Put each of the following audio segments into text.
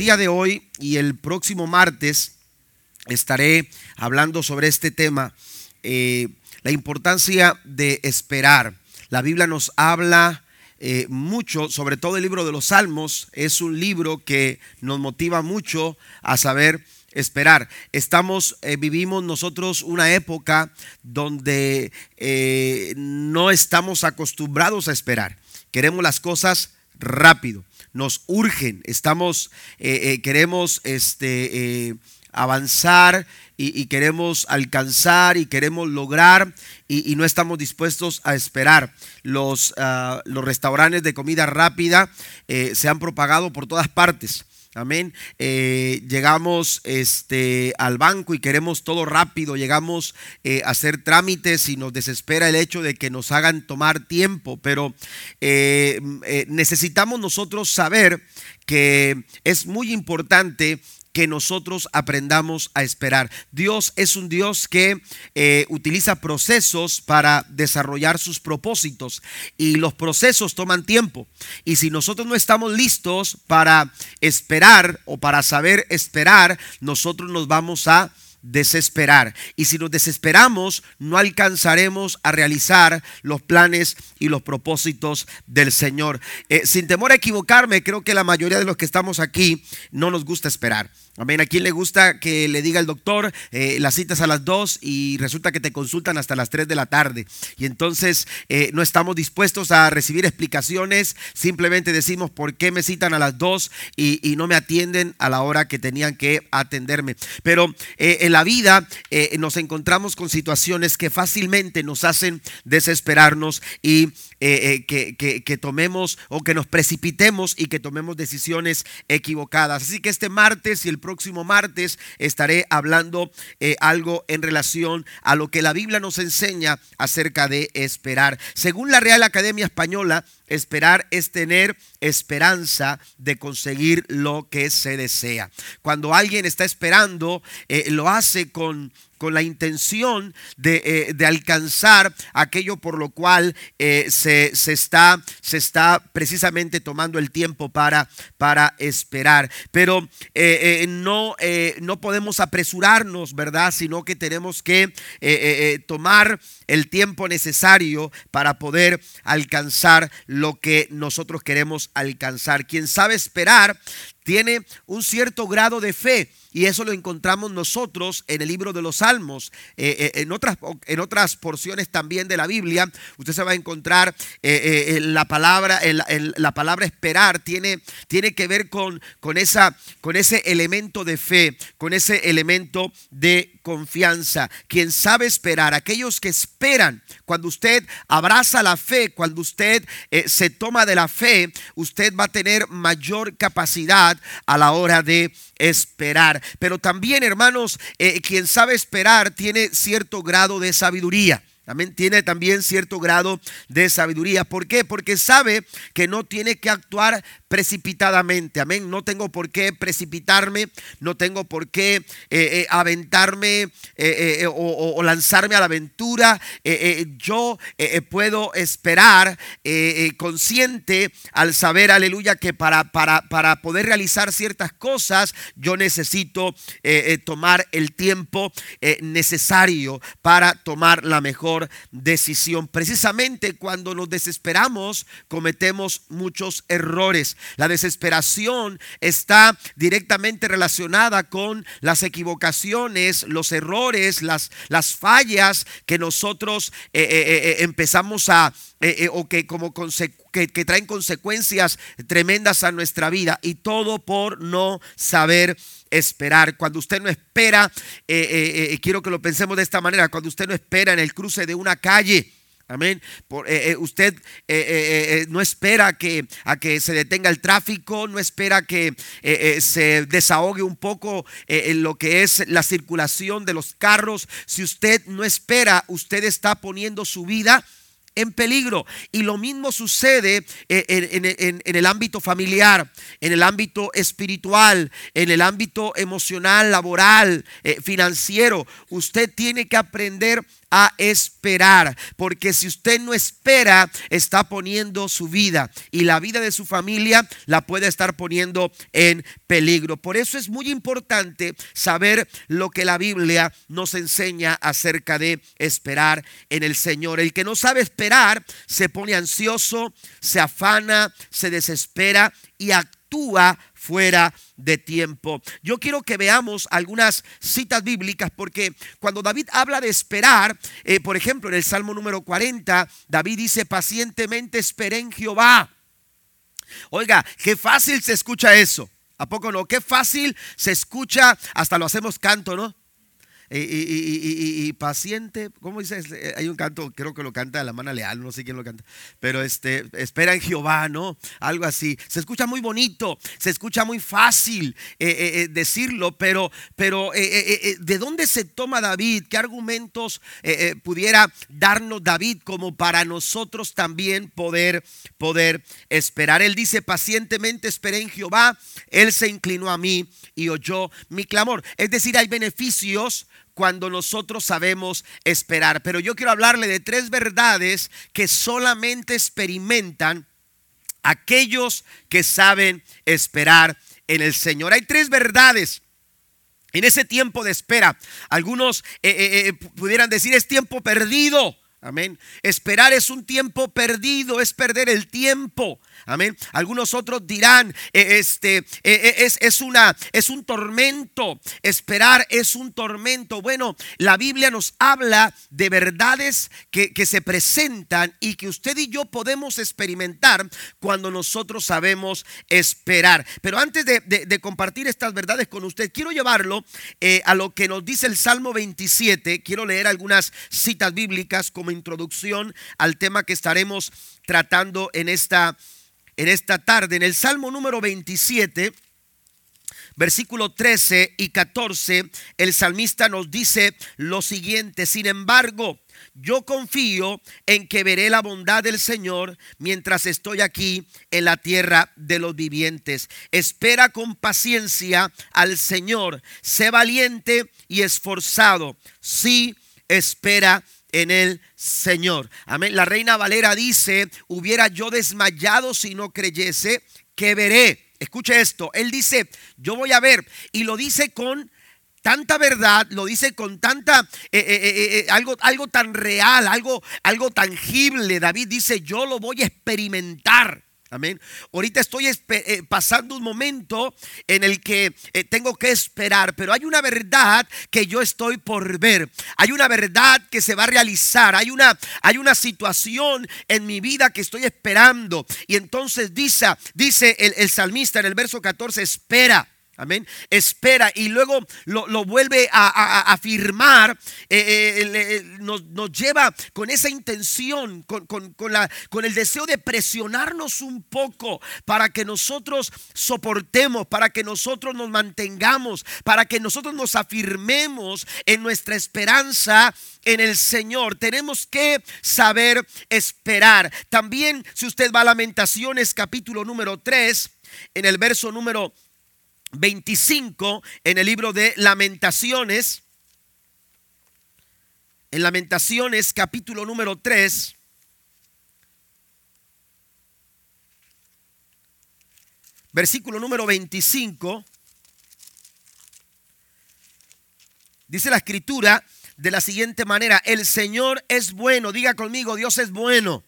día de hoy y el próximo martes estaré hablando sobre este tema, eh, la importancia de esperar. La Biblia nos habla eh, mucho, sobre todo el libro de los Salmos, es un libro que nos motiva mucho a saber esperar. Estamos, eh, vivimos nosotros una época donde no estamos acostumbrados a esperar. Queremos las cosas rápido nos urgen, estamos, eh, eh, queremos este, eh, avanzar y, queremos alcanzar y queremos lograr y, no estamos dispuestos a esperar. Los, ah, los restaurantes de comida rápida se han propagado por todas partes. Amén. Eh, llegamos este, al banco y queremos todo rápido. Llegamos eh, a hacer trámites y nos desespera el hecho de que nos hagan tomar tiempo. Pero eh, necesitamos nosotros saber que es muy importante que nosotros aprendamos a esperar. Dios es un Dios que eh, utiliza procesos para desarrollar sus propósitos y los procesos toman tiempo. Y si nosotros no estamos listos para esperar o para saber esperar, nosotros nos vamos a desesperar. Y si nos desesperamos, no alcanzaremos a realizar los planes y los propósitos del Señor. Eh, sin temor a equivocarme, creo que la mayoría de los que estamos aquí no nos gusta esperar. Amén. ¿A quién le gusta que le diga el doctor eh, las citas a las 2 y resulta que te consultan hasta las 3 de la tarde? Y entonces eh, no estamos dispuestos a recibir explicaciones, simplemente decimos por qué me citan a las 2 y, no me atienden a la hora que tenían que atenderme. Pero eh, en la vida nos encontramos con situaciones que fácilmente nos hacen desesperarnos y que, que tomemos o que nos precipitemos y que tomemos decisiones equivocadas. Así que este martes y el próximo martes estaré hablando eh, algo en relación a lo que la Biblia nos enseña acerca de esperar. Según la Real Academia Española, esperar es tener esperanza de conseguir lo que se desea. Cuando alguien está esperando, eh, lo hace con con la intención de, eh, alcanzar aquello por lo cual eh, se, está, se, está, precisamente tomando el tiempo para, para esperar. Pero eh, no, no podemos apresurarnos, ¿verdad? Sino que tenemos que tomar el tiempo necesario para poder alcanzar lo que nosotros queremos alcanzar. Quien sabe esperar tiene un cierto grado de fe y eso lo encontramos nosotros en el libro de los Salmos. Eh, eh, en, otras, en otras porciones también de la Biblia, usted se va a encontrar eh, la, palabra, la palabra esperar tiene, tiene que ver con, con, esa, con ese elemento de fe, con ese elemento de confianza. Quien sabe esperar, aquellos que esperan, cuando usted abraza la fe, cuando usted se toma de la fe, usted va a tener mayor capacidad a la hora de esperar. Pero también, hermanos, eh, quien sabe esperar tiene cierto grado de sabiduría. Amén. Tiene también cierto grado de sabiduría. ¿Por qué? Porque sabe que no tiene que actuar precipitadamente. Amén. No tengo por qué precipitarme, no tengo por qué eh, eh, aventarme eh, o, lanzarme a la aventura. yo puedo esperar consciente al saber, aleluya, que para, para, para poder realizar ciertas cosas yo necesito tomar el tiempo necesario para tomar la mejor decisión. Precisamente cuando nos desesperamos cometemos muchos errores. La desesperación está directamente relacionada con las equivocaciones, los errores, las, las fallas que nosotros eh, eh, eh, empezamos a, o que como que, que, traen consecuencias tremendas a nuestra vida y todo por no saber esperar. Cuando usted no espera, quiero que lo pensemos de esta manera, cuando usted no espera en el cruce de una calle, Amén. Eh, eh, usted eh, no espera que, a que se detenga el tráfico, no espera que se desahogue un poco en lo que es la circulación de los carros. Si usted no espera, usted está poniendo su vida en peligro. Y lo mismo sucede en, el ámbito familiar, en el ámbito espiritual, en el ámbito emocional, laboral, financiero. Usted tiene que aprender a esperar, porque si usted no espera, está poniendo su vida y la vida de su familia la puede estar poniendo en peligro. Por eso es muy importante saber lo que la Biblia nos enseña acerca de esperar en el Señor. El que no sabe esperar se pone ansioso, se afana, se desespera y actúa fuera de tiempo. Yo quiero que veamos algunas citas bíblicas porque cuando David habla de esperar, eh, por ejemplo, en el Salmo número 40, David dice, pacientemente esperé en Jehová. Oiga, qué fácil se escucha eso. ¿A poco no? Qué fácil se escucha, hasta lo hacemos canto, ¿no? Y, paciente, ¿cómo dice? Eh, hay un canto, creo que lo canta la mano leal, no sé quién lo canta, pero este, espera en Jehová, ¿no? Algo así. Se escucha muy bonito, se escucha muy fácil eh, eh, decirlo, pero, pero ¿de dónde se toma David? ¿Qué argumentos pudiera darnos David como para nosotros también poder, poder esperar? Él dice, pacientemente esperé en Jehová, Él se inclinó a mí y oyó mi clamor. Es decir, hay beneficios cuando nosotros sabemos esperar. Pero yo quiero hablarle de tres verdades que solamente experimentan aquellos que saben esperar en el Señor. Hay tres verdades. En ese tiempo de espera, algunos eh, eh, eh, pudieran decir es tiempo perdido. Amén. Esperar es un tiempo perdido, es perder el tiempo. Amén. Algunos otros dirán, eh, este, eh, eh, es, es, una, es un tormento. Esperar es un tormento. Bueno, la Biblia nos habla de verdades que, se presentan y que usted y yo podemos experimentar cuando nosotros sabemos esperar. Pero antes de, compartir estas verdades con usted, quiero llevarlo a lo que nos dice el Salmo 27. Quiero leer algunas citas bíblicas como introducción al tema que estaremos tratando en esta, en esta tarde. En el Salmo número 27, versículo 13 y 14, el salmista nos dice lo siguiente, sin embargo, yo confío en que veré la bondad del Señor mientras estoy aquí en la tierra de los vivientes. Espera con paciencia al Señor. Sé valiente y esforzado. Sí, espera en el Señor. Amén. La reina Valera dice, hubiera yo desmayado si no creyese que veré. Escuche esto, él dice, yo voy a ver y lo dice con tanta verdad, lo dice con tanta eh, eh, eh, algo, algo tan real, algo, algo tangible. David dice, yo lo voy a experimentar. Amén. Ahorita estoy eh, pasando un momento en el que eh, tengo que esperar, pero hay una verdad que yo estoy por ver. Hay una verdad que se va a realizar. Hay una, hay una situación en mi vida que estoy esperando. Y entonces dice, dice el, el salmista en el verso 14, espera. Amén. Espera y luego lo, vuelve a, afirmar. Eh, eh, eh, nos, lleva con esa intención, con, con el deseo de presionarnos un poco para que nosotros soportemos, para que nosotros nos mantengamos, para que nosotros nos afirmemos en nuestra esperanza en el Señor. Tenemos que saber esperar. También, si usted va a Lamentaciones capítulo número 3, en el verso número 25 en el libro de Lamentaciones. En Lamentaciones capítulo número 3. Versículo número 25. Dice la escritura de la siguiente manera, el Señor es bueno, diga conmigo, Dios es bueno.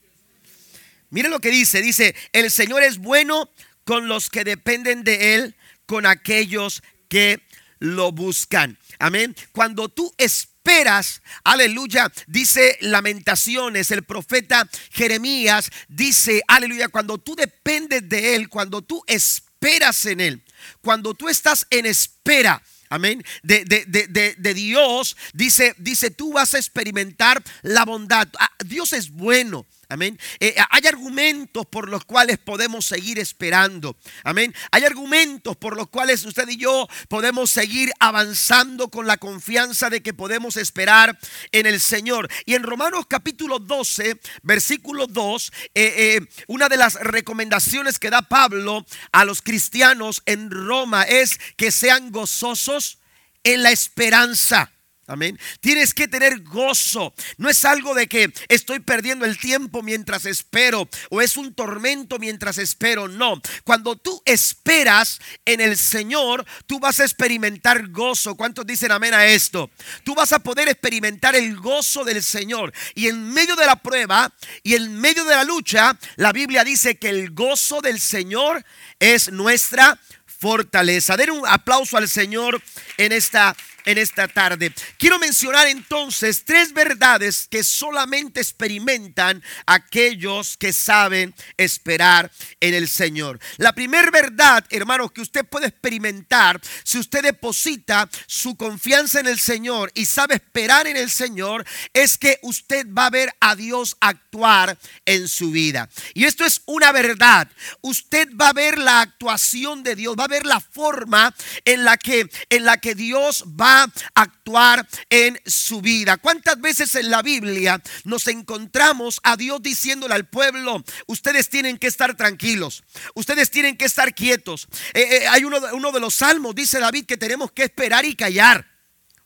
Mire lo que dice, dice, el Señor es bueno con los que dependen de Él, con aquellos que lo buscan. Amén. Cuando tú esperas, aleluya, dice lamentaciones, el profeta Jeremías dice, aleluya, cuando tú dependes de Él, cuando tú esperas en Él, cuando tú estás en espera, amén, de, de, Dios, dice, dice, tú vas a experimentar la bondad. Ah, Dios es bueno. Amén. Eh, hay argumentos por los cuales podemos seguir esperando. Amén. Hay argumentos por los cuales usted y yo podemos seguir avanzando con la confianza de que podemos esperar en el Señor. Y en Romanos capítulo 12, versículo 2, eh, eh, una de las recomendaciones que da Pablo a los cristianos en Roma es que sean gozosos en la esperanza. Amén. Tienes que tener gozo. No es algo de que estoy perdiendo el tiempo mientras espero o es un tormento mientras espero. No. Cuando tú esperas en el Señor, tú vas a experimentar gozo. ¿Cuántos dicen amén a esto? Tú vas a poder experimentar el gozo del Señor. Y en medio de la prueba y en medio de la lucha, la Biblia dice que el gozo del Señor es nuestra fortaleza. Den un aplauso al Señor en esta en esta tarde. Quiero mencionar entonces tres verdades que solamente experimentan aquellos que saben esperar en el Señor. La primera verdad, hermanos, que usted puede experimentar si usted deposita su confianza en el Señor y sabe esperar en el Señor, es que usted va a ver a Dios actuar en su vida. Y esto es una verdad. Usted va a ver la actuación de Dios, va a ver la forma en la que en la que Dios va actuar en su vida. ¿Cuántas veces en la Biblia nos encontramos a Dios diciéndole al pueblo, ustedes tienen que estar tranquilos, ustedes tienen que estar quietos? Eh, eh, hay uno, uno de los salmos, dice David, que tenemos que esperar y callar.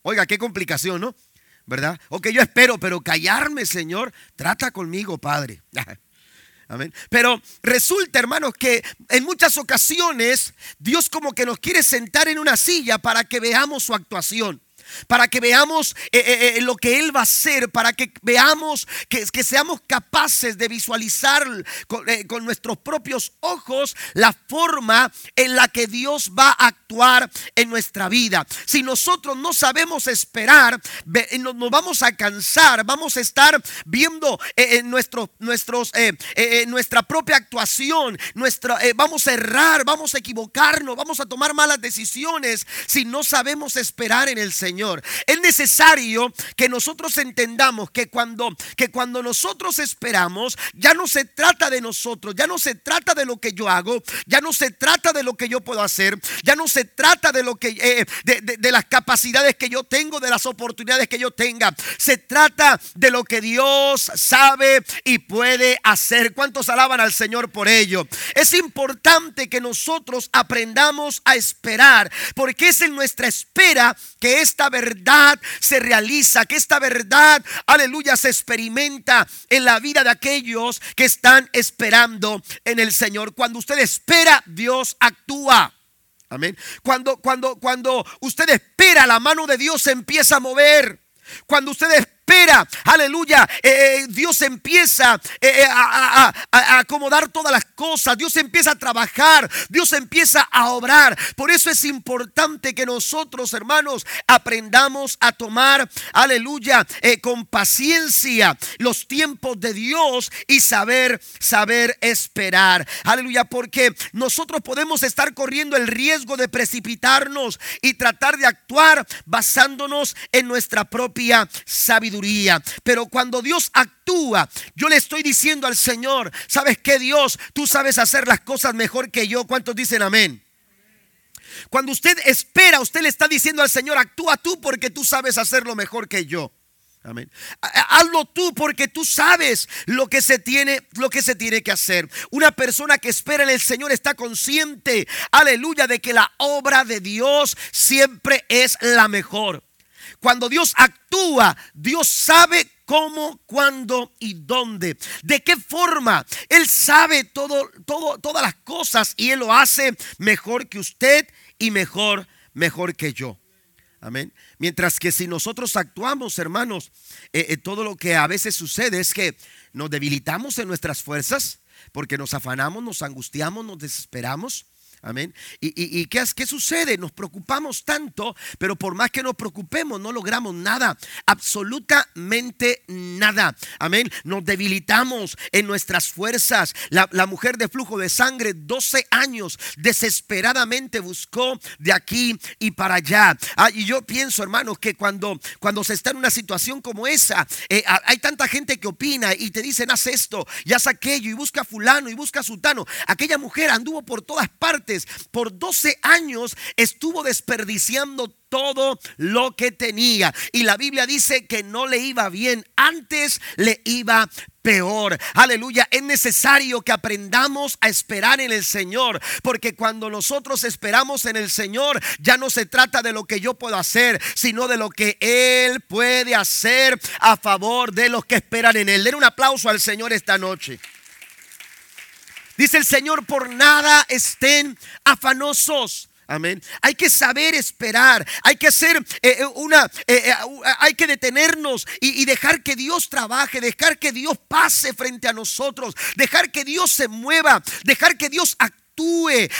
Oiga, qué complicación, ¿no? ¿Verdad? Ok, yo espero, pero callarme, Señor, trata conmigo, Padre. Amén. Pero resulta, hermanos, que en muchas ocasiones Dios como que nos quiere sentar en una silla para que veamos su actuación para que veamos eh, eh, eh, lo que Él va a hacer, para que veamos que, que seamos capaces de visualizar con, nuestros propios ojos la forma en la que Dios va a actuar en nuestra vida. Si nosotros no sabemos esperar, nos vamos a cansar, vamos a estar viendo en nuestro, nuestros, nuestra propia actuación, nuestra, vamos a errar, vamos a equivocarnos, vamos a tomar malas decisiones si no sabemos esperar en el Señor. Es necesario que nosotros entendamos que cuando, que cuando nosotros esperamos, ya no se trata de nosotros, ya no se trata de lo que yo hago, ya no se trata de lo que yo puedo hacer, ya no se trata de lo que eh, de, de las capacidades que yo tengo, de las oportunidades que yo tenga. Se trata de lo que Dios sabe y puede hacer. ¿Cuántos alaban al Señor por ello? Es importante que nosotros aprendamos a esperar, porque es en nuestra espera que esta verdad se realiza, que esta verdad, aleluya, se experimenta en la vida de aquellos que están esperando en el Señor. Cuando usted espera, Dios actúa. Amén. Cuando, cuando, cuando usted espera, la mano de Dios se empieza a mover. Cuando usted espera, espera, aleluya, eh, eh, Dios empieza eh, a, acomodar todas las cosas, Dios empieza a trabajar, Dios empieza a obrar. Por eso es importante que nosotros, hermanos, aprendamos a tomar, aleluya, con paciencia los tiempos de Dios y saber, saber esperar. Aleluya, porque nosotros podemos estar corriendo el riesgo de precipitarnos y tratar de actuar basándonos en nuestra propia sabiduría. Pero cuando Dios actúa, yo le estoy diciendo al Señor, ¿sabes qué Dios? Tú sabes hacer las cosas mejor que yo. ¿Cuántos dicen amén? Cuando usted espera, usted le está diciendo al Señor, actúa tú porque tú sabes hacerlo mejor que yo. Amén. Hazlo tú porque tú sabes lo que se tiene, lo que se tiene que hacer. Una persona que espera en el Señor está consciente, aleluya, de que la obra de Dios siempre es la mejor. Cuando Dios actúa, Dios sabe cómo, cuándo y dónde. ¿De qué forma? Él sabe todo, todo, todas las cosas y Él lo hace mejor que usted y mejor, mejor que yo. Amén. Mientras que si nosotros actuamos, hermanos, eh, eh, todo lo que a veces sucede es que nos debilitamos en nuestras fuerzas porque nos afanamos, nos angustiamos, nos desesperamos. Amén. ¿Y, qué, qué, sucede? Nos preocupamos tanto, pero por más que nos preocupemos, no logramos nada. Absolutamente nada. Amén. Nos debilitamos en nuestras fuerzas. La, mujer de flujo de sangre, 12 años, desesperadamente buscó de aquí y para allá. Ah, y yo pienso, hermanos, que cuando, cuando se está en una situación como esa, eh, hay tanta gente que opina y te dicen, haz esto y haz aquello y busca fulano y busca sultano. Aquella mujer anduvo por todas partes por 12 años, estuvo desperdiciando todo lo que tenía. Y la Biblia dice que no le iba bien, antes le iba peor. Aleluya, es necesario que aprendamos a esperar en el Señor, porque cuando nosotros esperamos en el Señor, ya no se trata de lo que yo puedo hacer, sino de lo que Él puede hacer a favor de los que esperan en Él. Den un aplauso al Señor esta noche. Dice el Señor, por nada estén afanosos. Amén. Hay que saber esperar. Hay que hacer eh, eh, una, eh, hay que detenernos y, dejar que Dios trabaje, dejar que Dios pase frente a nosotros, dejar que Dios se mueva, dejar que Dios actúe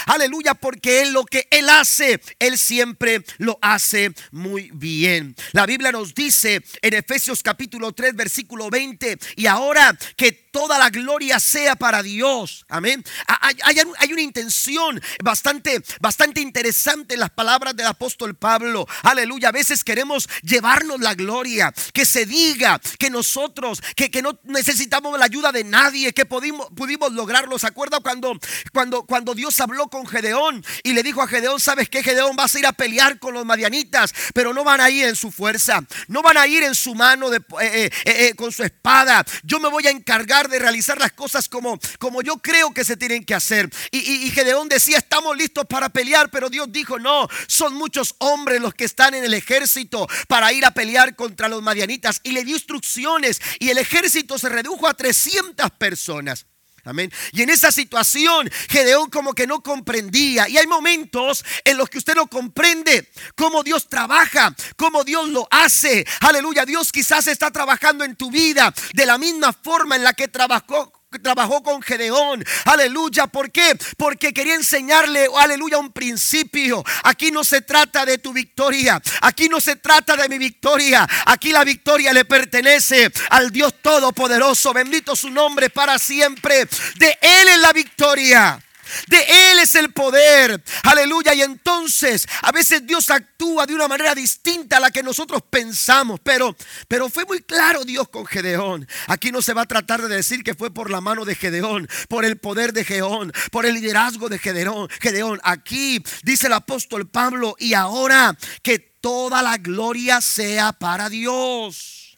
Aleluya, porque Él lo que Él hace, Él siempre lo hace muy bien. La Biblia nos dice en Efesios capítulo 3, versículo 20, y ahora que toda la gloria sea para Dios. Amén. Hay, una intención bastante, bastante interesante en las palabras del apóstol Pablo. Aleluya. A veces queremos llevarnos la gloria, que se diga que nosotros, que, que no necesitamos la ayuda de nadie, que pudimos, pudimos lograrlo. ¿Se acuerda cuando, cuando, cuando Dios habló con Gedeón y le dijo a Gedeón, ¿sabes qué? Gedeón vas a ir a pelear con los madianitas, pero no van a ir en su fuerza, no van a ir en su mano de, eh, eh, eh, con su espada. Yo me voy a encargar de realizar las cosas como, como yo creo que se tienen que hacer. Y, y Gedeón decía, estamos listos para pelear, pero Dios dijo, no, son muchos hombres los que están en el ejército para ir a pelear contra los madianitas. Y le dio instrucciones y el ejército se redujo a 300 personas. Amén. Y en esa situación, Gedeón como que no comprendía. Y hay momentos en los que usted no comprende cómo Dios trabaja, cómo Dios lo hace. Aleluya. Dios quizás está trabajando en tu vida de la misma forma en la que trabajó trabajó con Gedeón. Aleluya. ¿Por qué? Porque quería enseñarle, aleluya, un principio. Aquí no se trata de tu victoria. Aquí no se trata de mi victoria. Aquí la victoria le pertenece al Dios Todopoderoso. Bendito su nombre para siempre. De Él es la victoria. De Él es el poder. Aleluya. Y entonces a veces Dios actúa de una manera distinta a la que nosotros pensamos. Pero, pero fue muy claro Dios con Gedeón. Aquí no se va a tratar de decir que fue por la mano de Gedeón, por el poder de Gedeón, por el liderazgo de Gedeón. Gedeón. Aquí dice el apóstol Pablo. Y ahora que toda la gloria sea para Dios.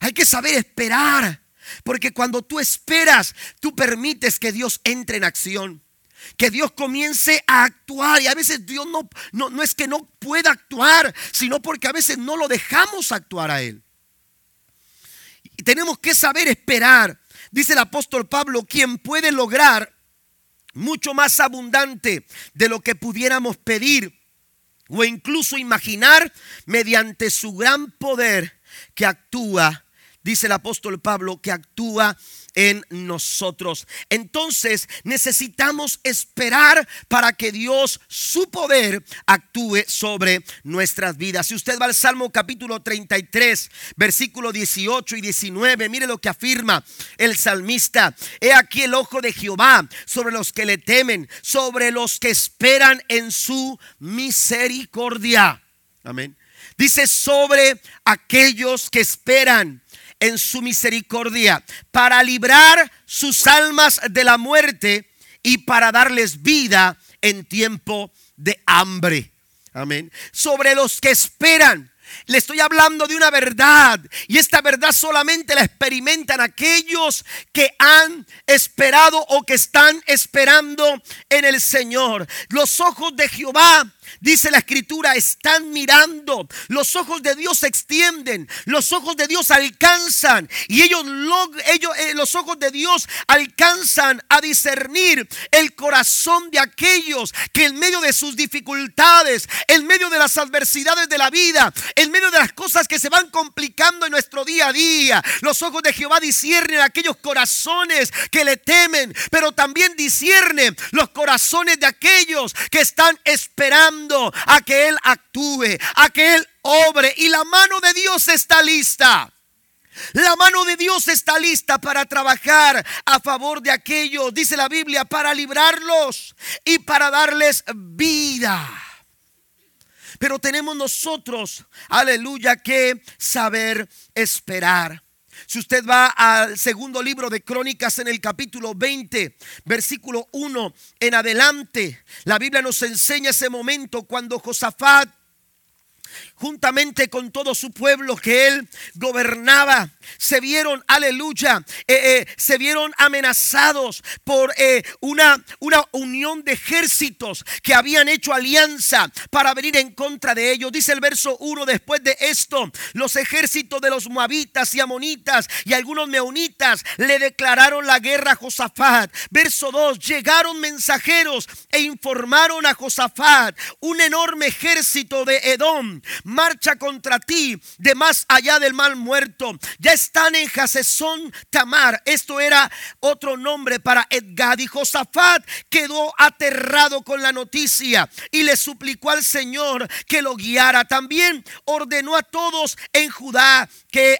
Hay que saber esperar. Porque cuando tú esperas, tú permites que Dios entre en acción. Que Dios comience a actuar. Y a veces Dios no, no, no es que no pueda actuar, sino porque a veces no lo dejamos actuar a Él. Y tenemos que saber esperar. Dice el apóstol Pablo, quien puede lograr mucho más abundante de lo que pudiéramos pedir o incluso imaginar mediante su gran poder que actúa dice el apóstol Pablo, que actúa en nosotros. Entonces necesitamos esperar para que Dios, su poder, actúe sobre nuestras vidas. Si usted va al Salmo capítulo 33, versículo 18 y 19, mire lo que afirma el salmista. He aquí el ojo de Jehová sobre los que le temen, sobre los que esperan en su misericordia. Amén. Dice sobre aquellos que esperan en su misericordia para librar sus almas de la muerte y para darles vida en tiempo de hambre. Amén. Sobre los que esperan. Le estoy hablando de una verdad y esta verdad solamente la experimentan aquellos que han esperado o que están esperando en el Señor. Los ojos de Jehová Dice la escritura, están mirando. Los ojos de Dios se extienden. Los ojos de Dios alcanzan. Y ellos, eh, los ojos de Dios alcanzan a discernir el corazón de aquellos que en medio de sus dificultades, en medio de las adversidades de la vida, en medio de las cosas que se van complicando en nuestro día a día, los ojos de Jehová disciernen aquellos corazones que le temen, pero también disciernen los corazones de aquellos que están esperando a que Él actúe, a que Él obre. Y la mano de Dios está lista. La mano de Dios está lista para trabajar a favor de aquellos, dice la Biblia, para librarlos y para darles vida. Pero tenemos nosotros, aleluya, que saber esperar. Si usted va al segundo libro de Crónicas en el capítulo 20, versículo 1 en adelante, la Biblia nos enseña ese momento cuando Josafat juntamente con todo su pueblo que él gobernaba, se vieron, aleluya, eh, eh, se vieron amenazados por eh, una, una unión de ejércitos que habían hecho alianza para venir en contra de ellos. Dice el verso 1, después de esto, los ejércitos de los moabitas y amonitas y algunos meonitas le declararon la guerra a Josafat. Verso 2, llegaron mensajeros e informaron a Josafat, un enorme ejército de Edom marcha contra ti de más allá del mal muerto. Ya están en Jasesón Tamar. Esto era otro nombre para Edgad. Y Josafat quedó aterrado con la noticia y le suplicó al Señor que lo guiara. También ordenó a todos en Judá que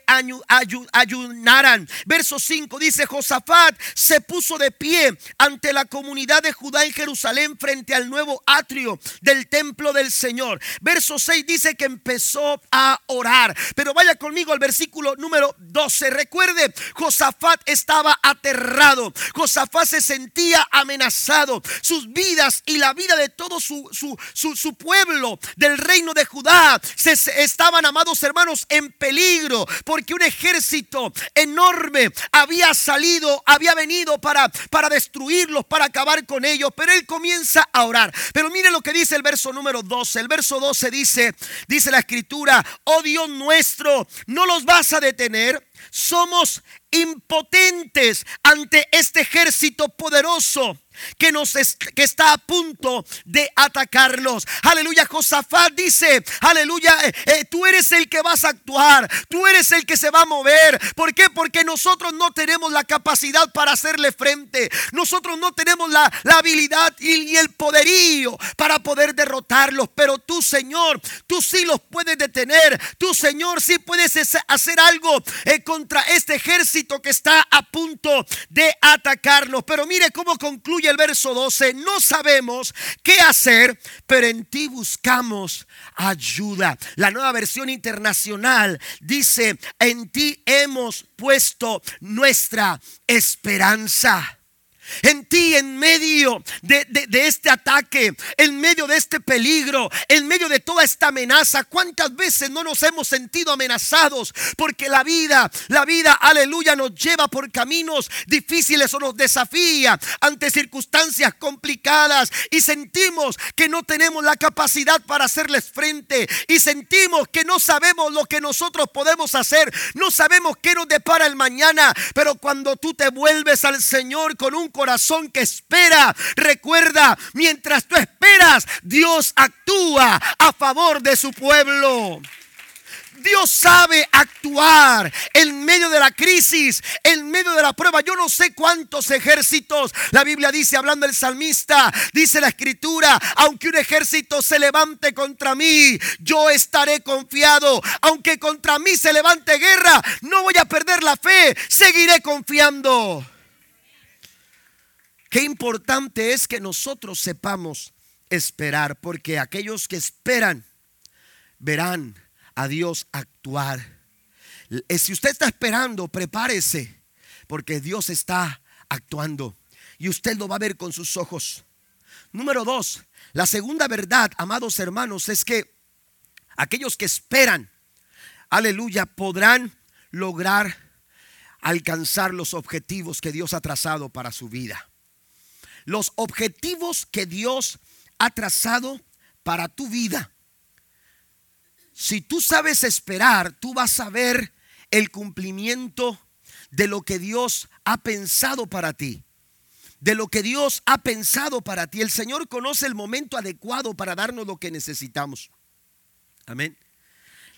ayunaran. Verso 5 dice, Josafat se puso de pie ante la comunidad de Judá en Jerusalén frente al nuevo atrio del templo del Señor. Verso 6 dice que empezó a orar. Pero vaya conmigo al versículo número 12. Recuerde, Josafat estaba aterrado. Josafat se sentía amenazado. Sus vidas y la vida de todo su, su, pueblo del reino de Judá se, estaban, amados hermanos, en peligro. Porque un ejército enorme había salido, había venido para, para destruirlos, para acabar con ellos. Pero él comienza a orar. Pero mire lo que dice el verso número 12. El verso 12 dice, dice la escritura, oh Dios nuestro, no los vas a detener. Somos impotentes ante este ejército poderoso que, nos que está a punto de atacarlos. Aleluya, Josafat dice, aleluya, eh, eh, tú eres el que vas a actuar, tú eres el que se va a mover. ¿Por qué? Porque nosotros no tenemos la capacidad para hacerle frente. Nosotros no tenemos la, habilidad y, el poderío para poder derrotarlos. Pero tú, Señor, tú sí los puedes detener. Tú, Señor, sí puedes hacer algo eh, contra este ejército que está a punto de atacarnos. Pero mire cómo concluye el verso 12, no sabemos qué hacer, pero en ti buscamos ayuda. La nueva versión internacional dice, en ti hemos puesto nuestra esperanza en ti, en medio de, este ataque, en medio de este peligro, en medio de toda esta amenaza. ¿Cuántas veces no nos hemos sentido amenazados? Porque la vida, la vida, aleluya, nos lleva por caminos difíciles o nos desafía ante circunstancias complicadas y sentimos que no tenemos la capacidad para hacerles frente y sentimos que no sabemos lo que nosotros podemos hacer, no sabemos qué nos depara el mañana, pero cuando tú te vuelves al Señor con un corazón que espera. Recuerda, mientras tú esperas, Dios actúa a favor de su pueblo. Dios sabe actuar en medio de la crisis, en medio de la prueba. Yo no sé cuántos ejércitos, la Biblia dice, hablando el salmista, dice la escritura, aunque un ejército se levante contra mí, yo estaré confiado. Aunque contra mí se levante guerra, no voy a perder la fe, seguiré confiando. Qué importante es que nosotros sepamos esperar, porque aquellos que esperan verán a Dios actuar. Eh, si usted está esperando, prepárese, porque Dios está actuando y usted lo va a ver con sus ojos. Número dos, la segunda verdad, amados hermanos, es que aquellos que esperan, aleluya, podrán lograr alcanzar los objetivos que Dios ha trazado para su vida los objetivos que Dios ha trazado para tu vida. Si tú sabes esperar, tú vas a ver el cumplimiento de lo que Dios ha pensado para ti. De lo que Dios ha pensado para ti. El Señor conoce el momento adecuado para darnos lo que necesitamos. Amén.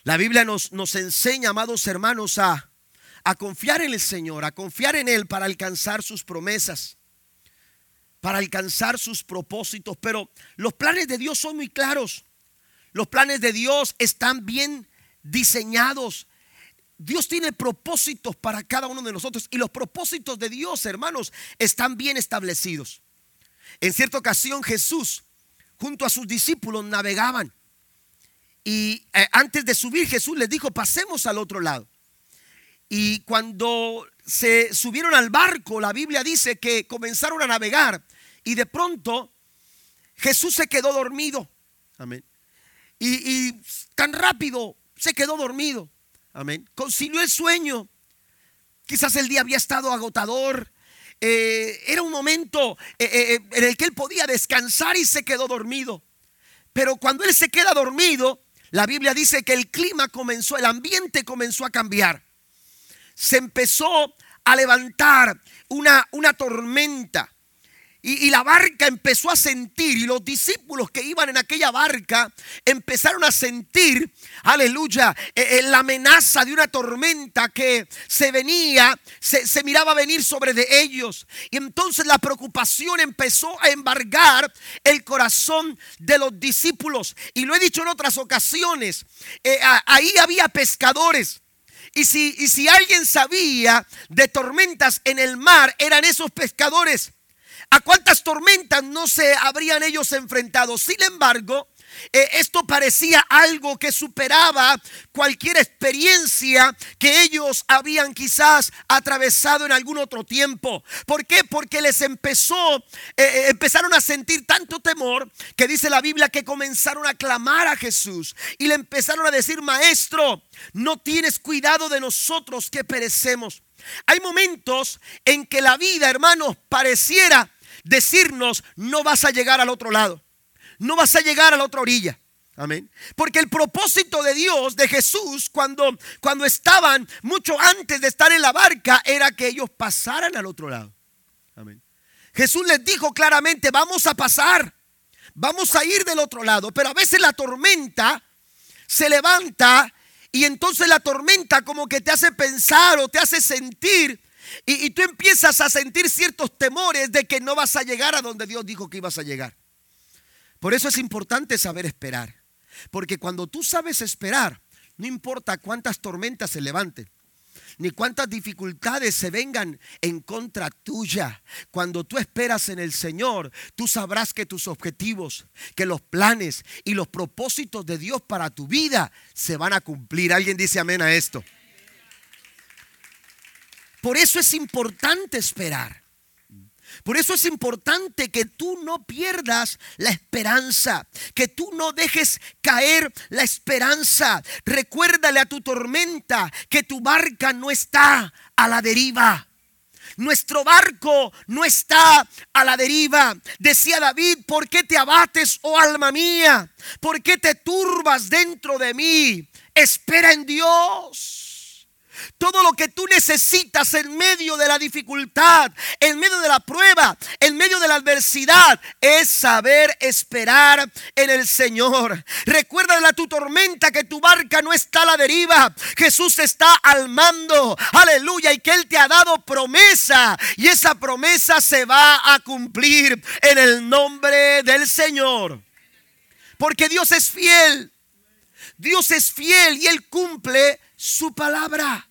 La Biblia nos, nos enseña, amados hermanos, a, a confiar en el Señor, a confiar en Él para alcanzar sus promesas para alcanzar sus propósitos. Pero los planes de Dios son muy claros. Los planes de Dios están bien diseñados. Dios tiene propósitos para cada uno de nosotros y los propósitos de Dios, hermanos, están bien establecidos. En cierta ocasión Jesús junto a sus discípulos navegaban y eh, antes de subir Jesús les dijo, pasemos al otro lado. Y cuando se subieron al barco, la Biblia dice que comenzaron a navegar y de pronto Jesús se quedó dormido. Amén. Y, tan rápido se quedó dormido. Amén. Concilió el sueño. Quizás el día había estado agotador. Eh, era un momento eh, eh, en el que él podía descansar y se quedó dormido. Pero cuando él se queda dormido, la Biblia dice que el clima comenzó, el ambiente comenzó a cambiar. Se empezó a levantar una, una tormenta. Y, la barca empezó a sentir, y los discípulos que iban en aquella barca empezaron a sentir, aleluya, eh, eh, la amenaza de una tormenta que se venía, se, se miraba venir sobre de ellos. Y entonces la preocupación empezó a embargar el corazón de los discípulos. Y lo he dicho en otras ocasiones, eh, ahí había pescadores. Y si, y si alguien sabía de tormentas en el mar, eran esos pescadores. ¿A cuántas tormentas no se habrían ellos enfrentado? Sin embargo, eh, esto parecía algo que superaba cualquier experiencia que ellos habían quizás atravesado en algún otro tiempo. ¿Por qué? Porque les empezó, eh, eh, empezaron a sentir tanto temor que dice la Biblia que comenzaron a clamar a Jesús y le empezaron a decir, maestro, no tienes cuidado de nosotros que perecemos. Hay momentos en que la vida, hermanos, pareciera decirnos, no vas a llegar al otro lado, no vas a llegar a la otra orilla. Amén. Porque el propósito de Dios, de Jesús, cuando, cuando estaban mucho antes de estar en la barca, era que ellos pasaran al otro lado. Amén. Jesús les dijo claramente, vamos a pasar, vamos a ir del otro lado. Pero a veces la tormenta se levanta y entonces la tormenta como que te hace pensar o te hace sentir y, tú empiezas a sentir ciertos temores de que no vas a llegar a donde Dios dijo que ibas a llegar. Por eso es importante saber esperar. Porque cuando tú sabes esperar, no importa cuántas tormentas se levanten, ni cuántas dificultades se vengan en contra tuya. Cuando tú esperas en el Señor, tú sabrás que tus objetivos, que los planes y los propósitos de Dios para tu vida se van a cumplir. ¿Alguien dice amén a esto? Por eso es importante esperar. Por eso es importante que tú no pierdas la esperanza, que tú no dejes caer la esperanza. Recuérdale a tu tormenta que tu barca no está a la deriva. Nuestro barco no está a la deriva. Decía David, ¿por qué te abates, oh alma mía? ¿Por qué te turbas dentro de mí? Espera en Dios. Todo lo que tú necesitas en medio de la dificultad, en medio de la prueba, en medio de la adversidad, es saber esperar en el Señor. Recuerda a tu tormenta que tu barca no está a la deriva. Jesús está al mando. Aleluya. Y que Él te ha dado promesa. Y esa promesa se va a cumplir en el nombre del Señor. Porque Dios es fiel. Dios es fiel y Él cumple su palabra.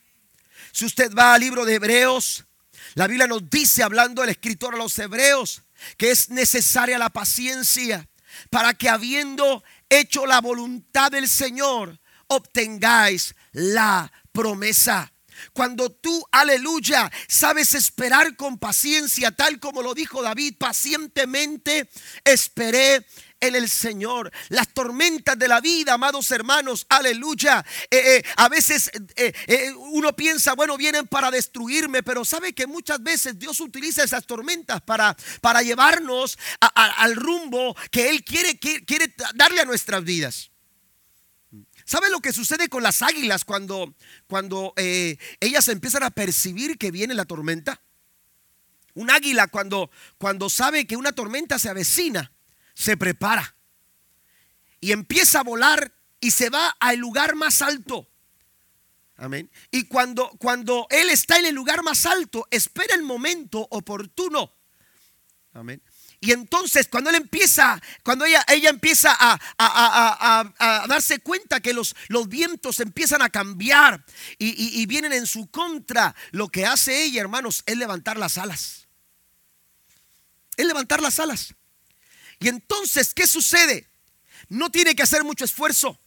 Si usted va al libro de Hebreos, la Biblia nos dice, hablando el escritor a los hebreos, que es necesaria la paciencia para que habiendo hecho la voluntad del Señor, obtengáis la promesa. Cuando tú, aleluya, sabes esperar con paciencia, tal como lo dijo David, pacientemente esperé en el Señor. Las tormentas de la vida, amados hermanos, aleluya. Eh, eh, a veces eh, uno piensa, bueno, vienen para destruirme, pero sabe que muchas veces Dios utiliza esas tormentas para, para llevarnos al rumbo que Él quiere, quiere darle a nuestras vidas. ¿Sabe lo que sucede con las águilas cuando, cuando ellas empiezan a percibir que viene la tormenta? Un águila cuando, cuando sabe que una tormenta se avecina, se prepara y empieza a volar y se va al lugar más alto. Amén. Y cuando, cuando Él está en el lugar más alto, espera el momento oportuno. Amén. Y entonces cuando él empieza, cuando ella, ella empieza a, a, darse cuenta que los, los, vientos empiezan a cambiar y, y vienen en su contra, lo que hace ella, hermanos, es levantar las alas. Es levantar las alas. Y entonces, ¿qué sucede? No tiene que hacer mucho esfuerzo.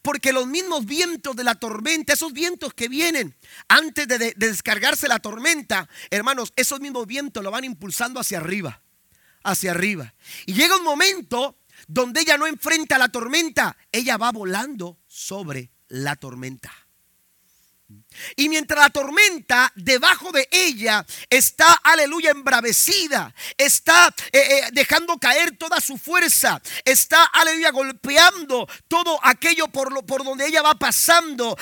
Porque los mismos vientos de la tormenta, esos vientos que vienen antes de, de descargarse la tormenta, hermanos, esos mismos vientos lo van impulsando hacia arriba, hacia arriba. Y llega un momento donde ella no enfrenta la tormenta, ella va volando sobre la tormenta. Y mientras la tormenta debajo de ella está, aleluya, embravecida, está eh, eh, dejando caer toda su fuerza, está, aleluya, golpeando todo aquello por, lo, por donde ella va pasando.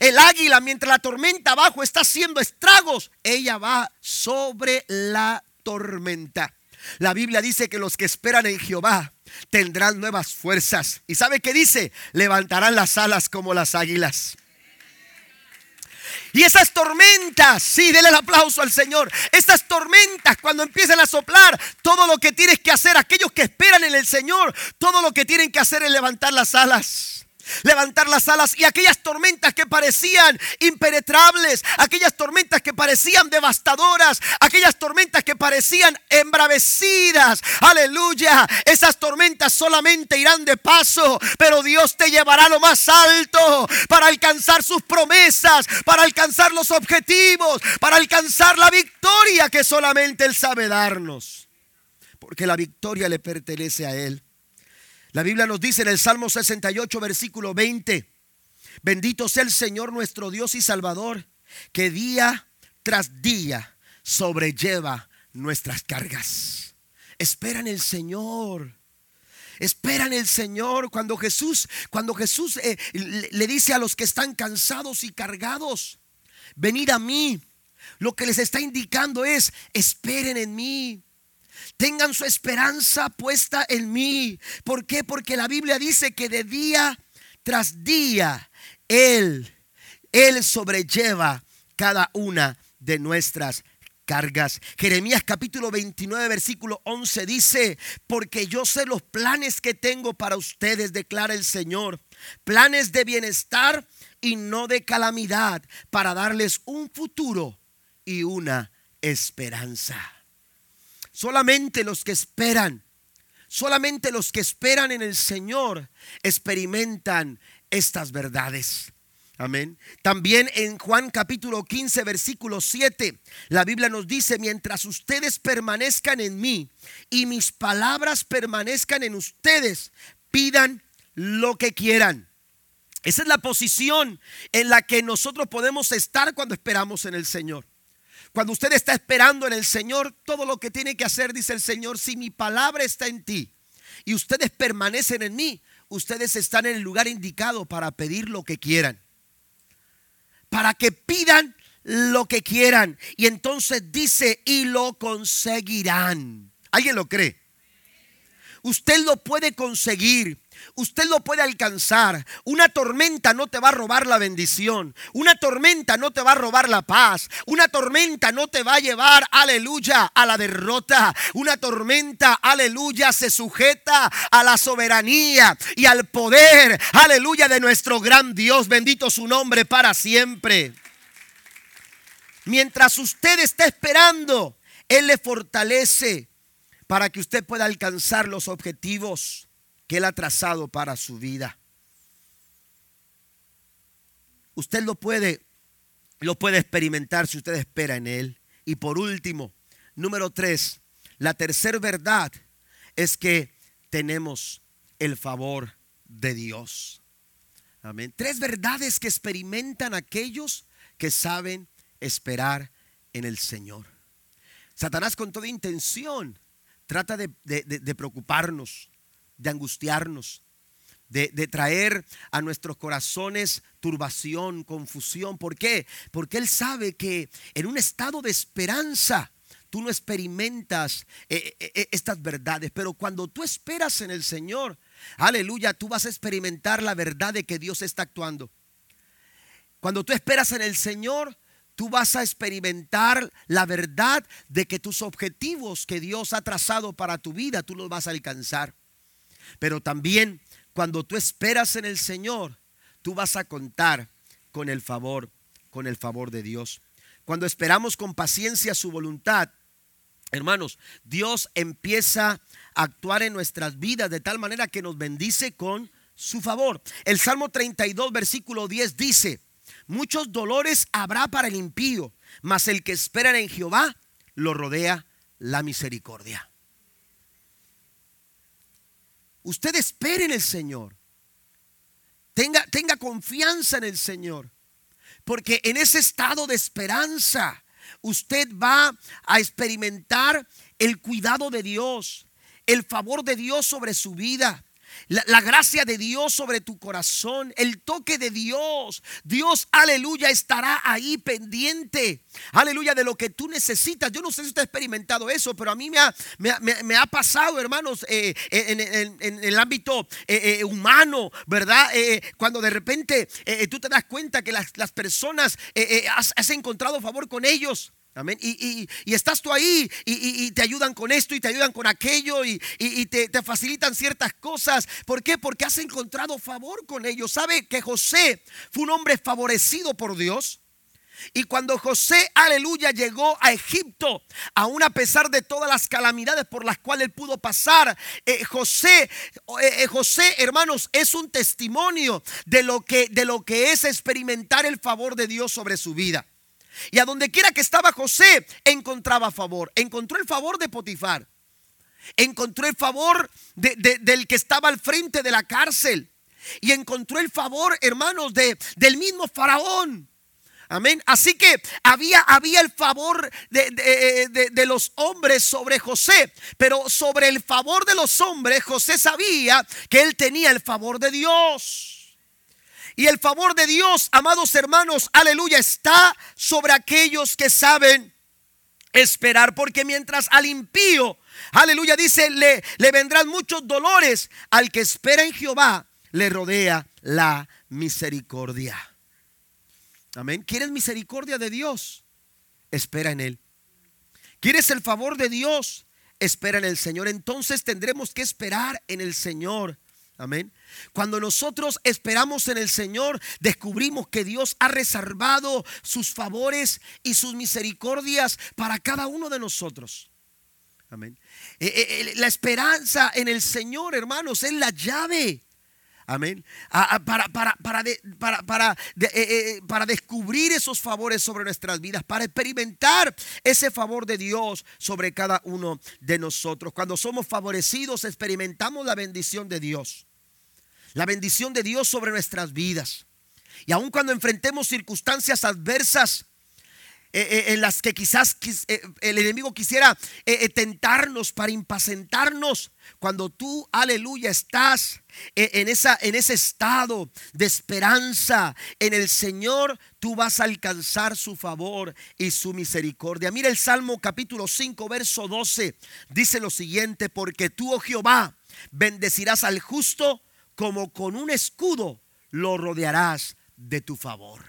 el águila, mientras la tormenta abajo está haciendo estragos, ella va sobre la tormenta. La Biblia dice que los que esperan en Jehová tendrán nuevas fuerzas. ¿Y sabe qué dice? Levantarán las alas como las águilas. Y esas tormentas, sí, denle el aplauso al Señor. Estas tormentas, cuando empiezan a soplar, todo lo que tienes que hacer, aquellos que esperan en el Señor, todo lo que tienen que hacer es levantar las alas levantar las alas y aquellas tormentas que parecían impenetrables, aquellas tormentas que parecían devastadoras, aquellas tormentas que parecían embravecidas, aleluya, esas tormentas solamente irán de paso, pero Dios te llevará a lo más alto para alcanzar sus promesas, para alcanzar los objetivos, para alcanzar la victoria que solamente Él sabe darnos, porque la victoria le pertenece a Él. La Biblia nos dice en el Salmo 68, versículo 20, bendito sea el Señor nuestro Dios y Salvador, que día tras día sobrelleva nuestras cargas. Espera en el Señor. Espera en el Señor cuando Jesús, cuando Jesús eh, le dice a los que están cansados y cargados, venid a mí. Lo que les está indicando es, esperen en mí. Tengan su esperanza puesta en mí. ¿Por qué? Porque la Biblia dice que de día tras día Él, Él sobrelleva cada una de nuestras cargas. Jeremías capítulo 29 versículo 11 dice, porque yo sé los planes que tengo para ustedes, declara el Señor, planes de bienestar y no de calamidad, para darles un futuro y una esperanza. Solamente los que esperan, solamente los que esperan en el Señor experimentan estas verdades. Amén. También en Juan capítulo 15, versículo 7, la Biblia nos dice, mientras ustedes permanezcan en mí y mis palabras permanezcan en ustedes, pidan lo que quieran. Esa es la posición en la que nosotros podemos estar cuando esperamos en el Señor. Cuando usted está esperando en el Señor, todo lo que tiene que hacer, dice el Señor, si mi palabra está en ti y ustedes permanecen en mí, ustedes están en el lugar indicado para pedir lo que quieran. Para que pidan lo que quieran. Y entonces dice, y lo conseguirán. ¿Alguien lo cree? Usted lo puede conseguir. Usted lo puede alcanzar. Una tormenta no te va a robar la bendición. Una tormenta no te va a robar la paz. Una tormenta no te va a llevar, aleluya, a la derrota. Una tormenta, aleluya, se sujeta a la soberanía y al poder, aleluya, de nuestro gran Dios. Bendito su nombre para siempre. Mientras usted está esperando, Él le fortalece para que usted pueda alcanzar los objetivos que Él ha trazado para su vida. Usted lo puede, lo puede experimentar si usted espera en Él. Y por último, número tres, la tercera verdad es que tenemos el favor de Dios. Amén. Tres verdades que experimentan aquellos que saben esperar en el Señor. Satanás con toda intención trata de, de preocuparnos, de angustiarnos, de, traer a nuestros corazones turbación, confusión. ¿Por qué? Porque Él sabe que en un estado de esperanza tú no experimentas eh, eh, eh, estas verdades, pero cuando tú esperas en el Señor, aleluya, tú vas a experimentar la verdad de que Dios está actuando. Cuando tú esperas en el Señor, tú vas a experimentar la verdad de que tus objetivos que Dios ha trazado para tu vida, tú los vas a alcanzar. Pero también cuando tú esperas en el Señor, tú vas a contar con el favor, con el favor de Dios. Cuando esperamos con paciencia su voluntad, hermanos, Dios empieza a actuar en nuestras vidas de tal manera que nos bendice con su favor. El Salmo 32, versículo 10 dice, muchos dolores habrá para el impío, mas el que espera en Jehová lo rodea la misericordia. Usted espere en el Señor. Tenga, tenga confianza en el Señor. Porque en ese estado de esperanza usted va a experimentar el cuidado de Dios, el favor de Dios sobre su vida. La, gracia de Dios sobre tu corazón, el toque de Dios. Dios, aleluya, estará ahí pendiente. Aleluya, de lo que tú necesitas. Yo no sé si usted ha experimentado eso, pero a mí me ha, me, ha pasado, hermanos, eh, en, el ámbito eh, eh, humano, ¿verdad? cuando de repente tú te das cuenta que las, personas has, has encontrado favor con ellos. Amén. Y, estás tú ahí y, te ayudan con esto y te ayudan con aquello y, te, te, facilitan ciertas cosas. ¿Por qué? Porque has encontrado favor con ellos. ¿Sabe que José fue un hombre favorecido por Dios? Y cuando José, aleluya, llegó a Egipto, aún a pesar de todas las calamidades por las cuales él pudo pasar, eh, José, eh, eh, José, hermanos, es un testimonio de lo, que, de lo que es experimentar el favor de Dios sobre su vida. Y a donde quiera que estaba José, encontraba favor. Encontró el favor de Potifar. Encontró el favor del que estaba al frente de la cárcel. Y encontró el favor, hermanos, de, del mismo faraón. Amén. Así que había, había el favor de, de, los hombres sobre José. Pero sobre el favor de los hombres, José sabía que él tenía el favor de Dios. Y el favor de Dios, amados hermanos, aleluya, está sobre aquellos que saben esperar. Porque mientras al impío, aleluya, dice, le, vendrán muchos dolores, al que espera en Jehová le rodea la misericordia. Amén. ¿Quieres misericordia de Dios? Espera en Él. ¿Quieres el favor de Dios? Espera en el Señor. Entonces tendremos que esperar en el Señor. Amén. Cuando nosotros esperamos en el Señor, descubrimos que Dios ha reservado sus favores y sus misericordias para cada uno de nosotros. Amén. Eh, eh, eh, la esperanza en el Señor, hermanos, es la llave. Amén. Para, para, descubrir esos favores sobre nuestras vidas, para experimentar ese favor de Dios sobre cada uno de nosotros. Cuando somos favorecidos, experimentamos la bendición de Dios la bendición de Dios sobre nuestras vidas. Y aun cuando enfrentemos circunstancias adversas, eh, eh, en las que quizás eh, el enemigo quisiera tentarnos para impacientarnos. Cuando tú, aleluya, estás en, esa, en ese estado de esperanza en el Señor, tú vas a alcanzar su favor y su misericordia. Mira el Salmo capítulo 5, verso 12. Dice lo siguiente, porque tú, oh Jehová, bendecirás al justo como con un escudo lo rodearás de tu favor.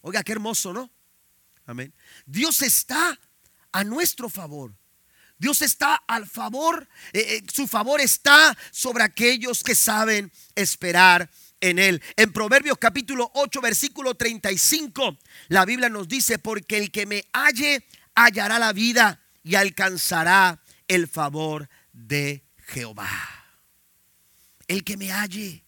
Oiga, qué hermoso, ¿no? Amén. Dios está a nuestro favor. Dios está al favor, eh, eh, su favor está sobre aquellos que saben esperar en Él. En Proverbios capítulo 8, versículo 35, la Biblia nos dice, porque el que me halle hallará la vida y alcanzará el favor de Jehová el que me halle.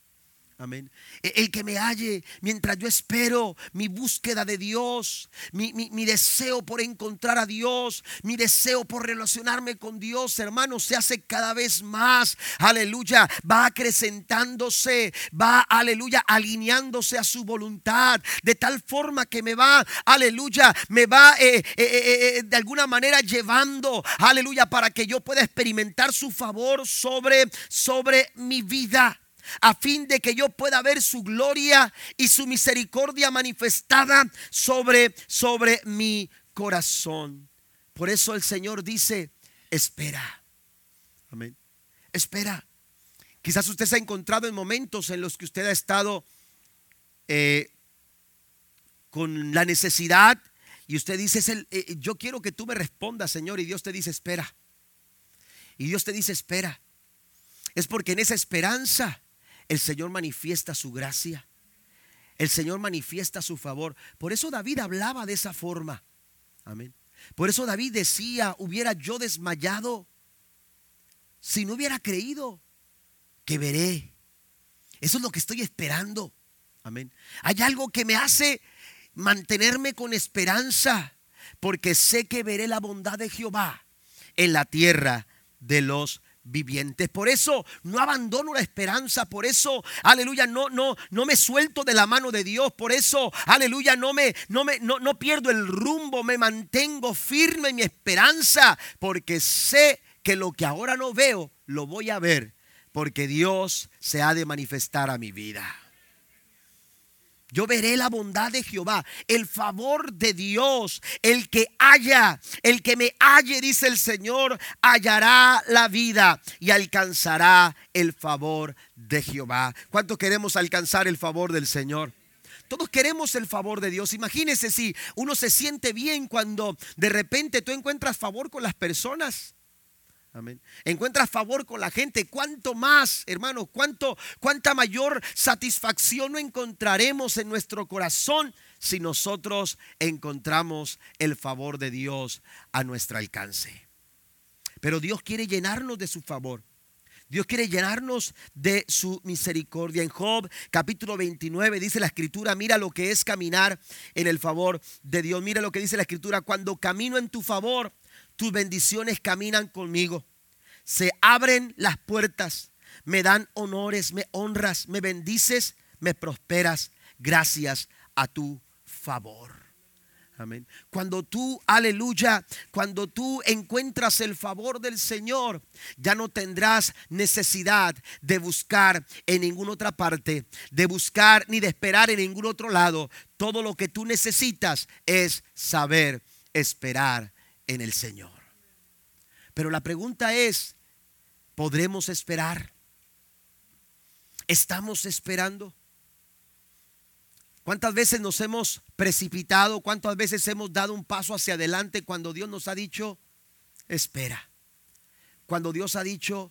Amén. E, el que me halle mientras yo espero mi búsqueda de Dios, mi, deseo por encontrar a Dios, mi deseo por relacionarme con Dios, hermano, se hace cada vez más. Aleluya. Va acrecentándose, va, aleluya, alineándose a su voluntad, de tal forma que me va, aleluya, me va eh, eh, eh, de alguna manera llevando, aleluya, para que yo pueda experimentar su favor sobre, sobre mi vida a fin de que yo pueda ver su gloria y su misericordia manifestada sobre, sobre mi corazón. Por eso el Señor dice, espera. Amén. Espera. Quizás usted se ha encontrado en momentos en los que usted ha estado eh, con la necesidad y usted dice, eh, eh, yo quiero que tú me respondas, Señor, y Dios te dice, espera. Y Dios te dice, espera. Es porque en esa esperanza el Señor manifiesta su gracia. El Señor manifiesta su favor. Por eso David hablaba de esa forma. Amén. Por eso David decía, hubiera yo desmayado si no hubiera creído que veré Eso es lo que estoy esperando. Amén. Hay algo que me hace mantenerme con esperanza, porque sé que veré la bondad de Jehová en la tierra de los vivientes. Por eso no abandono la esperanza, por eso, aleluya, no no no me suelto de la mano de Dios, por eso, aleluya, no me no me no, no pierdo el rumbo, me mantengo firme en mi esperanza, porque sé que lo que ahora no veo lo voy a ver, porque Dios se ha de manifestar a mi vida. Yo veré la bondad de Jehová, el favor de Dios, el que haya, el que me halle, dice el Señor, hallará la vida y alcanzará el favor de Jehová. ¿Cuánto queremos alcanzar el favor del Señor? Todos queremos el favor de Dios. Imagínese si uno se siente bien cuando de repente tú encuentras favor con las personas. Amén. Encuentras favor con la gente. ¿Cuánto más, hermano? ¿Cuánto, ¿Cuánta mayor satisfacción no encontraremos en nuestro corazón si nosotros encontramos el favor de Dios a nuestro alcance? Pero Dios quiere llenarnos de su favor. Dios quiere llenarnos de su misericordia. En Job capítulo 29 dice la escritura, mira lo que es caminar en el favor de Dios. Mira lo que dice la escritura, cuando camino en tu favor, tus bendiciones caminan conmigo. Se abren las puertas, me dan honores, me honras, me bendices, me prosperas gracias a tu favor. Amén. Cuando tú, aleluya, cuando tú encuentras el favor del Señor, ya no tendrás necesidad de buscar en ninguna otra parte, de buscar ni de esperar en ningún otro lado. Todo lo que tú necesitas es saber esperar en el Señor. Pero la pregunta es, ¿podremos esperar? ¿Estamos esperando? ¿Cuántas veces nos hemos precipitado? ¿Cuántas veces hemos dado un paso hacia adelante cuando Dios nos ha dicho, espera? Cuando Dios ha dicho,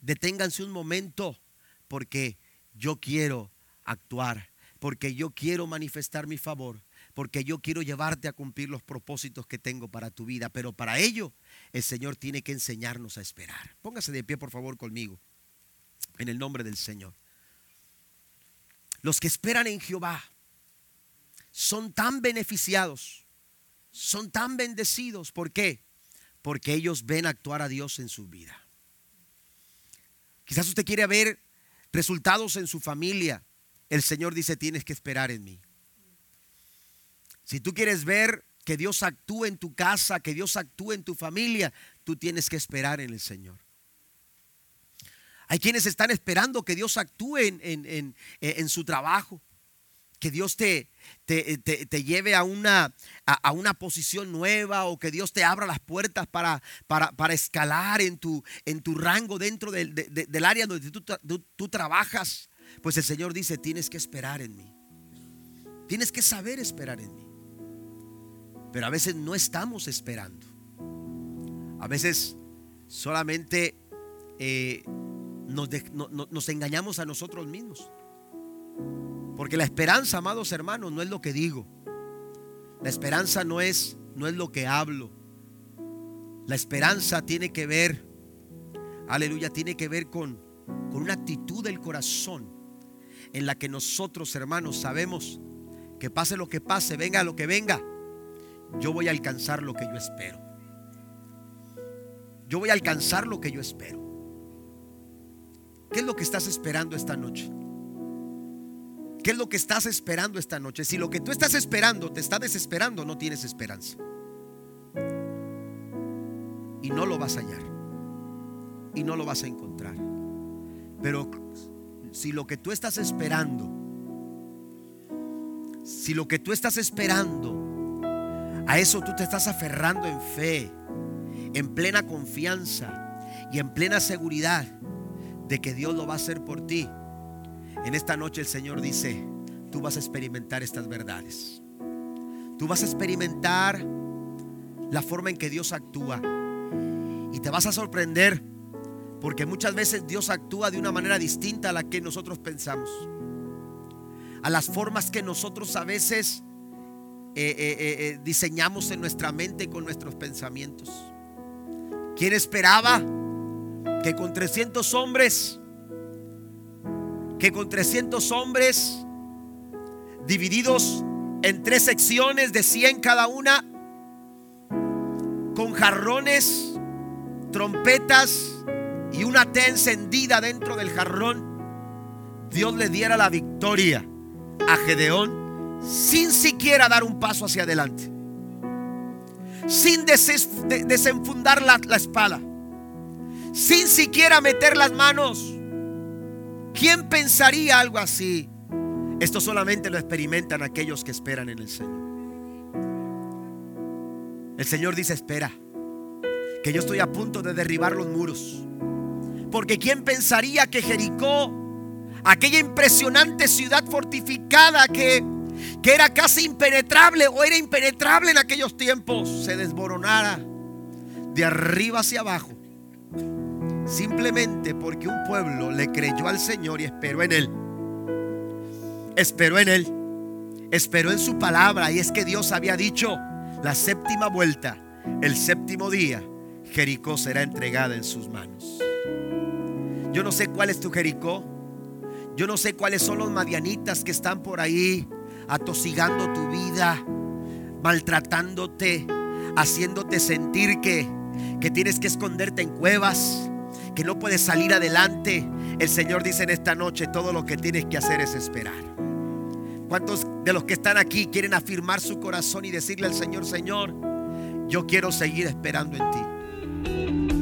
deténganse un momento porque yo quiero actuar, porque yo quiero manifestar mi favor, porque yo quiero llevarte a cumplir los propósitos que tengo para tu vida, pero para ello el Señor tiene que enseñarnos a esperar. Póngase de pie, por favor, conmigo, en el nombre del Señor. Los que esperan en Jehová son tan beneficiados, son tan bendecidos. ¿Por qué? Porque ellos ven actuar a Dios en su vida. Quizás usted quiere ver resultados en su familia. El Señor dice, tienes que esperar en mí. Si tú quieres ver que Dios actúe en tu casa, que Dios actúe en tu familia, tú tienes que esperar en el Señor. Hay quienes están esperando que Dios actúe en, su trabajo, que Dios te, te, lleve a una, a, una, posición nueva o que Dios te abra las puertas para, para, escalar en tu, en tu rango dentro del, del área donde tú, tú trabajas. Pues el Señor dice, tienes que esperar en mí. Tienes que saber esperar en mí. Pero a veces no estamos esperando. A veces solamente eh, nos, engañamos a nosotros mismos. Porque la esperanza, amados hermanos, no es lo que digo. La esperanza no es, no es lo que hablo. La esperanza tiene que ver, aleluya, tiene que ver con, con una actitud del corazón en la que nosotros, hermanos, sabemos que pase lo que pase, venga lo que venga, yo voy a alcanzar lo que yo espero. Yo voy a alcanzar lo que yo espero. ¿Qué es lo que estás esperando esta noche? ¿Qué es lo que estás esperando esta noche? Si lo que tú estás esperando te está desesperando, no tienes esperanza. Y no lo vas a hallar. Y no lo vas a encontrar. Pero si lo que tú estás esperando, si lo que tú estás esperando a eso tú te estás aferrando en fe, en plena confianza y en plena seguridad de que Dios lo va a hacer por ti. En esta noche el Señor dice, tú vas a experimentar estas verdades. Tú vas a experimentar la forma en que Dios actúa. Y te vas a sorprender porque muchas veces Dios actúa de una manera distinta a la que nosotros pensamos. A las formas que nosotros a veces eh, eh, eh, diseñamos en nuestra mente con nuestros pensamientos. ¿Quién esperaba que con 300 hombres que con 300 hombres divididos en tres secciones de 100 cada una, con jarrones, trompetas y una té encendida dentro del jarrón, Dios le diera la victoria a Gedeón sin siquiera dar un paso hacia adelante, sin desenfundar la, la espada, sin siquiera meter las manos. ¿Quién pensaría algo así? Esto solamente lo experimentan aquellos que esperan en el Señor. El Señor dice, espera, que yo estoy a punto de derribar los muros. Porque ¿quién pensaría que Jericó, aquella impresionante ciudad fortificada que, que era casi impenetrable o era impenetrable en aquellos tiempos, se desboronara de arriba hacia abajo? Simplemente porque un pueblo le creyó al Señor y esperó en Él esperó en Él, esperó en su palabra. Y es que Dios había dicho, la séptima vuelta, el séptimo día, Jericó será entregada en sus manos. Yo no sé cuál es tu Jericó. Yo no sé cuáles son los madianitas que están por ahí atosigando tu vida, maltratándote, haciéndote sentir que, que tienes que esconderte en cuevas, que no puedes salir adelante. El Señor dice en esta noche, todo lo que tienes que hacer es esperar. ¿Cuántos de los que están aquí quieren afirmar su corazón y decirle al Señor, Señor, yo quiero seguir esperando en ti?